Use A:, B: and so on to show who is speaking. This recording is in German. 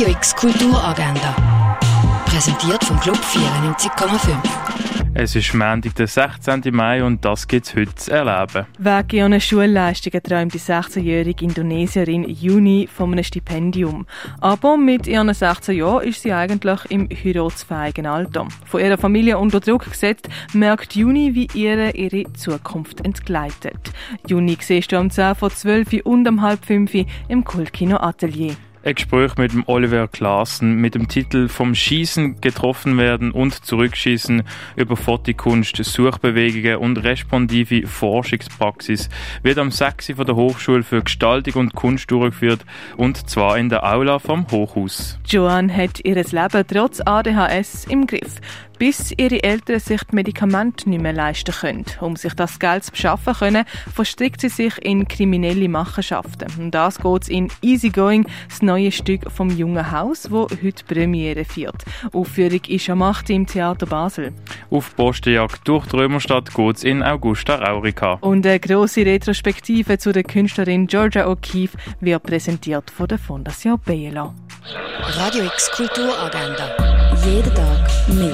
A: Radio X Kulturagenda. Präsentiert vom Club 94,5.
B: Es ist Montag, der 16. Mai und das gibt es heute zu erleben.
C: Wegen ihrer Schulleistungen träumt die 16-jährige Indonesierin Juni von einem Stipendium. Aber mit ihren 16 Jahren ist sie eigentlich im heiratsfähigen Alter. Von ihrer Familie unter Druck gesetzt, merkt Juni, wie ihre ihre Zukunft entgleitet. Juni siehst du am 10 vor 12 und um halb 5 im Kultkino Atelier.
B: Ein Gespräch mit dem Oliver Klaassen mit dem Titel Vom Schießen getroffen werden und zurückschießen über Fotokunst, Suchbewegungen und responsive Forschungspraxis wird am 6. von der Hochschule für Gestaltung und Kunst durchgeführt und zwar in der Aula vom Hochhaus.
C: Joanne hat ihr Leben trotz ADHS im Griff bis ihre Eltern sich die Medikamente nicht mehr leisten können. Um sich das Geld zu beschaffen können, verstrickt sie sich in kriminelle Machenschaften. Und das geht in Easygoing, das neue Stück vom Jungen Haus, wo heute Premiere feiert. Aufführung ist am 8. im Theater Basel.
B: Auf Postenjagd durch die Römerstadt geht es in Augusta Raurica.
C: Und eine grosse Retrospektive zu der Künstlerin Georgia O'Keeffe wird präsentiert von der Fondation Bielo.
A: Radio X Kulturagenda. Jeden Tag mehr.